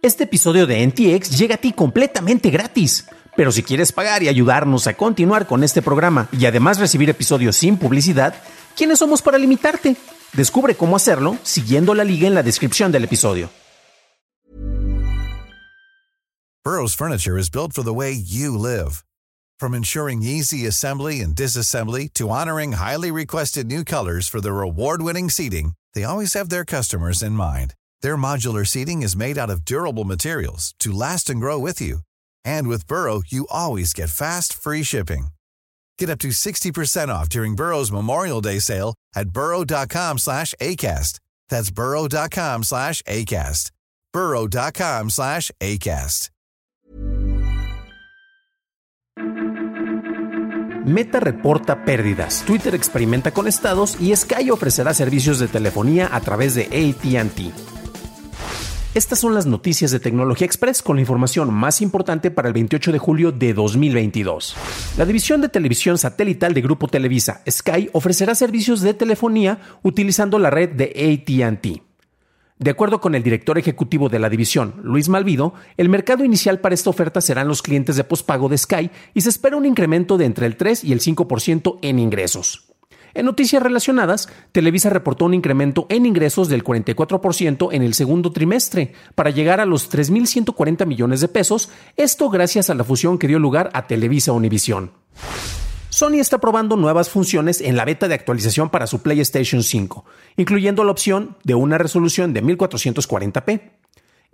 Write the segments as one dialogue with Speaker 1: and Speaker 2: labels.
Speaker 1: Este episodio de NTX llega a ti completamente gratis. Pero si quieres pagar y ayudarnos a continuar con este programa y además recibir episodios sin publicidad, ¿quiénes somos para limitarte? Descubre cómo hacerlo siguiendo la liga en la descripción del episodio.
Speaker 2: Burroughs Furniture is built for the way you live. From ensuring easy assembly and disassembly to honoring highly requested new colors for their award-winning seating, they always have their customers in mind. Their modular seating is made out of durable materials to last and grow with you. And with Burrow, you always get fast, free shipping. Get up to 60% off during Burrow's Memorial Day sale at burrow.com slash ACAST. That's burrow.com slash ACAST. burrow.com slash ACAST.
Speaker 1: Meta reporta pérdidas, Twitter experimenta con estados y Sky ofrecerá servicios de telefonía a través de ATT. Estas son las noticias de Tecnología Express con la información más importante para el 28 de julio de 2022. La división de televisión satelital de Grupo Televisa, Sky, ofrecerá servicios de telefonía utilizando la red de ATT. De acuerdo con el director ejecutivo de la división, Luis Malvido, el mercado inicial para esta oferta serán los clientes de pospago de Sky y se espera un incremento de entre el 3 y el 5% en ingresos. En noticias relacionadas, Televisa reportó un incremento en ingresos del 44% en el segundo trimestre, para llegar a los 3.140 millones de pesos, esto gracias a la fusión que dio lugar a Televisa Univisión. Sony está probando nuevas funciones en la beta de actualización para su PlayStation 5, incluyendo la opción de una resolución de 1440p.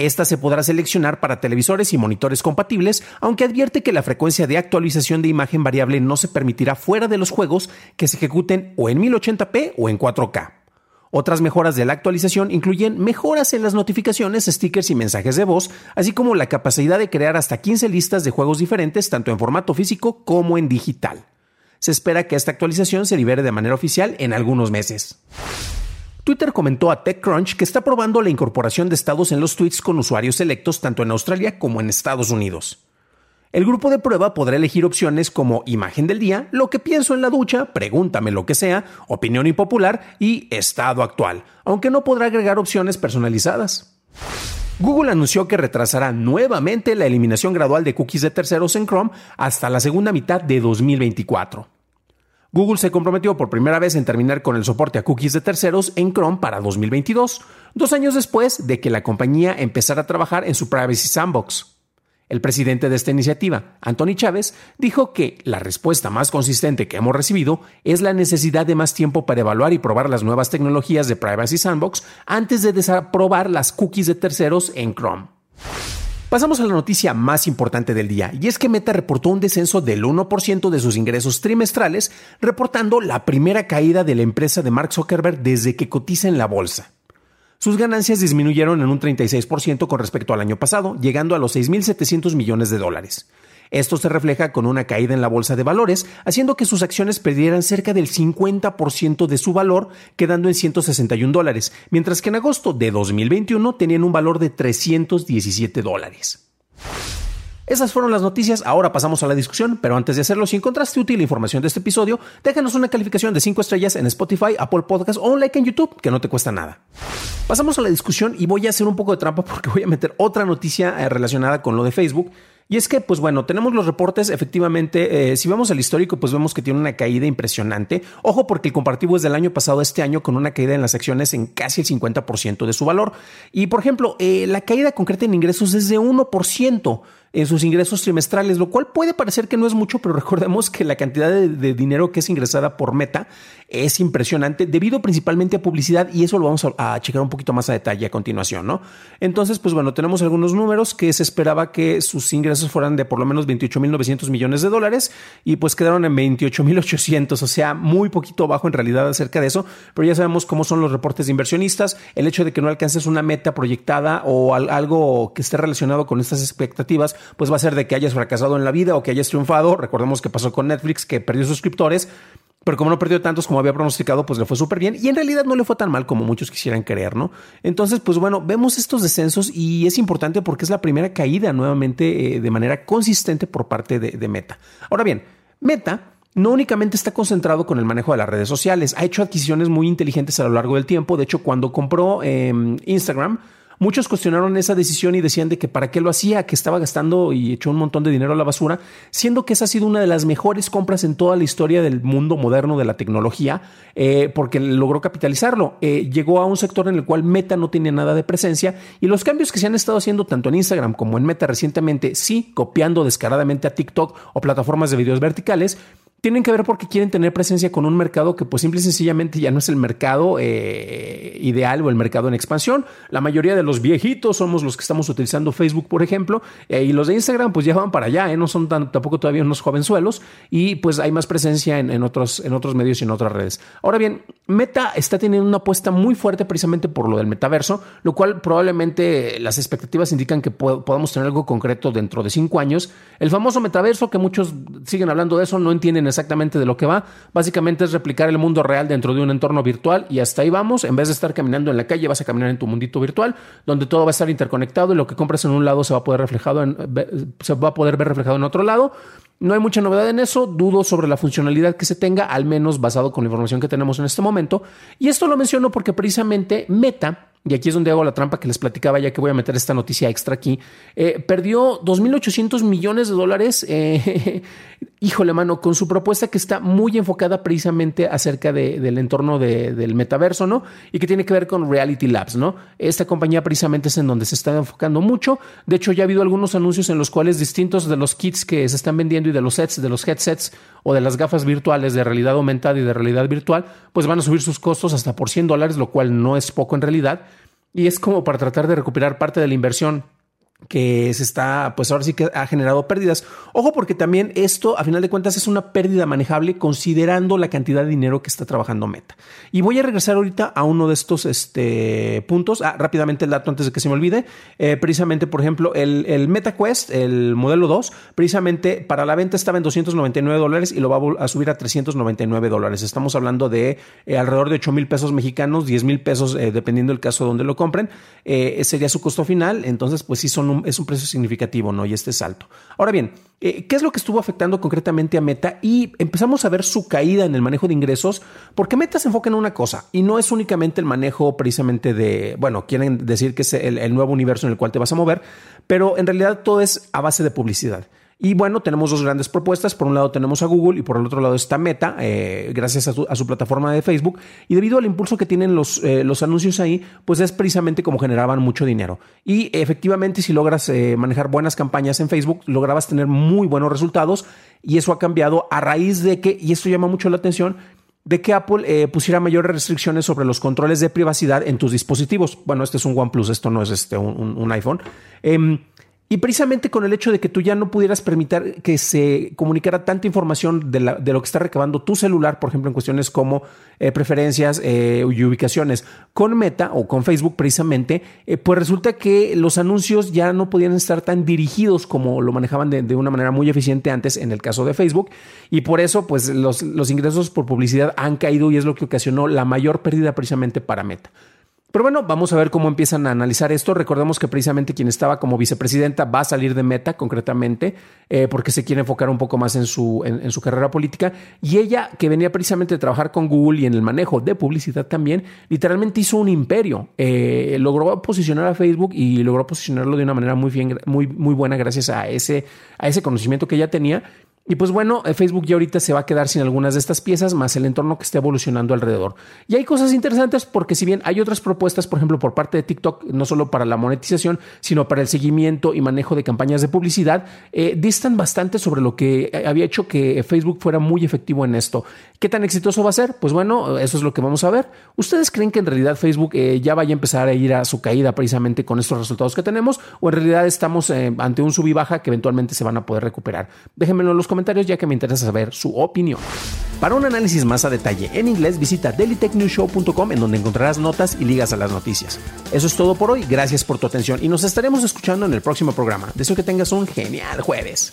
Speaker 1: Esta se podrá seleccionar para televisores y monitores compatibles, aunque advierte que la frecuencia de actualización de imagen variable no se permitirá fuera de los juegos que se ejecuten o en 1080p o en 4K. Otras mejoras de la actualización incluyen mejoras en las notificaciones, stickers y mensajes de voz, así como la capacidad de crear hasta 15 listas de juegos diferentes tanto en formato físico como en digital. Se espera que esta actualización se libere de manera oficial en algunos meses. Twitter comentó a TechCrunch que está probando la incorporación de estados en los tweets con usuarios selectos tanto en Australia como en Estados Unidos. El grupo de prueba podrá elegir opciones como imagen del día, lo que pienso en la ducha, pregúntame lo que sea, opinión impopular y estado actual, aunque no podrá agregar opciones personalizadas. Google anunció que retrasará nuevamente la eliminación gradual de cookies de terceros en Chrome hasta la segunda mitad de 2024. Google se comprometió por primera vez en terminar con el soporte a cookies de terceros en Chrome para 2022, dos años después de que la compañía empezara a trabajar en su Privacy Sandbox. El presidente de esta iniciativa, Anthony Chávez, dijo que la respuesta más consistente que hemos recibido es la necesidad de más tiempo para evaluar y probar las nuevas tecnologías de Privacy Sandbox antes de desaprobar las cookies de terceros en Chrome. Pasamos a la noticia más importante del día, y es que Meta reportó un descenso del 1% de sus ingresos trimestrales, reportando la primera caída de la empresa de Mark Zuckerberg desde que cotiza en la bolsa. Sus ganancias disminuyeron en un 36% con respecto al año pasado, llegando a los 6.700 millones de dólares. Esto se refleja con una caída en la bolsa de valores, haciendo que sus acciones perdieran cerca del 50% de su valor, quedando en 161 dólares, mientras que en agosto de 2021 tenían un valor de 317 dólares. Esas fueron las noticias, ahora pasamos a la discusión, pero antes de hacerlo, si encontraste útil la información de este episodio, déjanos una calificación de 5 estrellas en Spotify, Apple Podcasts o un like en YouTube, que no te cuesta nada. Pasamos a la discusión y voy a hacer un poco de trampa porque voy a meter otra noticia eh, relacionada con lo de Facebook. Y es que, pues bueno, tenemos los reportes, efectivamente, eh, si vemos el histórico, pues vemos que tiene una caída impresionante. Ojo porque el comparativo es del año pasado este año con una caída en las acciones en casi el 50% de su valor. Y, por ejemplo, eh, la caída concreta en ingresos es de 1% en sus ingresos trimestrales, lo cual puede parecer que no es mucho, pero recordemos que la cantidad de, dinero que es ingresada por Meta es impresionante, debido principalmente a publicidad, y eso lo vamos a, checar un poquito más a detalle a continuación, ¿no? Entonces, pues bueno, tenemos algunos números que se esperaba que sus ingresos fueran de por lo menos 28.900 millones de dólares, y pues quedaron en 28.800, o sea, muy poquito bajo en realidad acerca de eso, pero ya sabemos cómo son los reportes inversionistas, el hecho de que no alcances una meta proyectada o algo que esté relacionado con estas expectativas, pues va a ser de que hayas fracasado en la vida o que hayas triunfado. Recordemos que pasó con Netflix, que perdió suscriptores, pero como no perdió tantos como había pronosticado, pues le fue súper bien y en realidad no le fue tan mal como muchos quisieran creer, ¿no? Entonces, pues bueno, vemos estos descensos y es importante porque es la primera caída nuevamente eh, de manera consistente por parte de, Meta. Ahora bien, Meta no únicamente está concentrado con el manejo de las redes sociales, ha hecho adquisiciones muy inteligentes a lo largo del tiempo. De hecho, cuando compró em, Instagram, muchos cuestionaron esa decisión y decían de que para qué lo hacía, que estaba gastando y echó un montón de dinero a la basura, siendo que esa ha sido una de las mejores compras en toda la historia del mundo moderno de la tecnología, eh, porque logró capitalizarlo. Eh, llegó a un sector en el cual Meta no tenía nada de presencia y los cambios que se han estado haciendo tanto en Instagram como en Meta recientemente, sí, copiando descaradamente a TikTok o plataformas de videos verticales, tienen que ver porque quieren tener presencia con un mercado que pues simple y sencillamente ya no es el mercado eh, ideal o el mercado en expansión. La mayoría de los viejitos somos los que estamos utilizando Facebook, por ejemplo, eh, y los de Instagram pues ya van para allá, eh, no son tampoco todavía unos jovenzuelos y pues hay más presencia en otros medios y en otras redes. Ahora bien, Meta está teniendo una apuesta muy fuerte precisamente por lo del metaverso, lo cual probablemente las expectativas indican que podamos tener algo concreto dentro de cinco años. El famoso metaverso que muchos siguen hablando de eso, no entienden exactamente de lo que va. Básicamente es replicar el mundo real dentro de un entorno virtual y hasta ahí vamos. En vez de estar caminando en la calle, vas a caminar en tu mundito virtual, donde todo va a estar interconectado y lo que compras en un lado se va a poder reflejado se va a poder ver reflejado en otro lado. No hay mucha novedad en eso, dudo sobre la funcionalidad que se tenga, al menos basado con la información que tenemos en este momento. Y esto lo menciono porque precisamente Meta y aquí es donde hago la trampa que les platicaba ya que voy a meter esta noticia extra aquí, eh, perdió 2.800 millones de dólares, eh, híjole mano, con su propuesta que está muy enfocada precisamente acerca del entorno del metaverso, ¿no? Y que tiene que ver con Reality Labs, ¿no? Esta compañía precisamente es en donde se está enfocando mucho. De hecho, ya ha habido algunos anuncios en los cuales distintos de los kits que se están vendiendo y de los sets, de los headsets o de las gafas virtuales de realidad aumentada y de realidad virtual, pues van a subir sus costos hasta por 100 dólares, lo cual no es poco en realidad. Y es como para tratar de recuperar parte de la inversión que se está, pues ahora sí que ha generado pérdidas. Ojo, porque también esto, a final de cuentas, es una pérdida manejable considerando la cantidad de dinero que está trabajando Meta. Y voy a regresar ahorita a uno de estos este, puntos. Ah, rápidamente el dato antes de que se me olvide. Eh, precisamente, por ejemplo, el, el MetaQuest, el modelo 2, precisamente para la venta estaba en 299 dólares y lo va a subir a 399 dólares. Estamos hablando de eh, alrededor de 8 mil pesos mexicanos, 10 mil pesos, eh, dependiendo del caso donde lo compren. sería su costo final. Entonces, pues sí son es un precio significativo, ¿no? Y este es alto. Ahora bien, eh, ¿qué es lo que estuvo afectando concretamente a Meta? Y empezamos a ver su caída en el manejo de ingresos, porque Meta se enfoca en una cosa, y no es únicamente el manejo precisamente de, bueno, quieren decir que es el nuevo universo en el cual te vas a mover, pero en realidad todo es a base de publicidad. Y bueno, tenemos dos grandes propuestas. Por un lado tenemos a Google y por el otro lado está Meta, eh, gracias a su, plataforma de Facebook. Y debido al impulso que tienen los, eh, los anuncios ahí, pues es precisamente como generaban mucho dinero. Y efectivamente, si logras eh, manejar buenas campañas en Facebook, lograbas tener muy buenos resultados. Y eso ha cambiado a raíz de que, y esto llama mucho la atención, de que Apple pusiera mayores restricciones sobre los controles de privacidad en tus dispositivos. Bueno, este es un OnePlus, esto no es este, un, un iPhone. Em, y precisamente con el hecho de que tú ya no pudieras permitir que se comunicara tanta información de, lo que está recabando tu celular, por ejemplo, en cuestiones como eh, preferencias eh, y ubicaciones, con Meta o con Facebook precisamente, eh, pues resulta que los anuncios ya no podían estar tan dirigidos como lo manejaban de, una manera muy eficiente antes en el caso de Facebook. Y por eso, pues los, los ingresos por publicidad han caído y es lo que ocasionó la mayor pérdida precisamente para Meta. Pero bueno, vamos a ver cómo empiezan a analizar esto. Recordemos que precisamente quien estaba como vicepresidenta va a salir de meta concretamente eh, porque se quiere enfocar un poco más en su, en, su carrera política. Y ella, que venía precisamente de trabajar con Google y en el manejo de publicidad también, literalmente hizo un imperio. Eh, logró posicionar a Facebook y logró posicionarlo de una manera muy, bien, muy, muy buena gracias a ese, a ese conocimiento que ella tenía. Y pues bueno, eh, Facebook ya ahorita se va a quedar sin algunas de estas piezas, más el entorno que esté evolucionando alrededor. Y hay cosas interesantes porque si bien hay otras propuestas, por ejemplo, por parte de TikTok, no solo para la monetización, sino para el seguimiento y manejo de campañas de publicidad, eh, distan bastante sobre lo que eh, había hecho que Facebook fuera muy efectivo en esto. ¿Qué tan exitoso va a ser? Pues bueno, eso es lo que vamos a ver. ¿Ustedes creen que en realidad Facebook ya vaya a empezar a ir a su caída precisamente con estos resultados que tenemos? ¿O en realidad estamos ante un sub y baja que eventualmente se van a poder recuperar? Déjenmelo en los comentarios ya que me interesa saber su opinión. Para un análisis más a detalle en inglés, visita dailytechnewshow.com en donde encontrarás notas y ligas a las noticias. Eso es todo por hoy, gracias por tu atención y nos estaremos escuchando en el próximo programa. Deseo que tengas un genial jueves.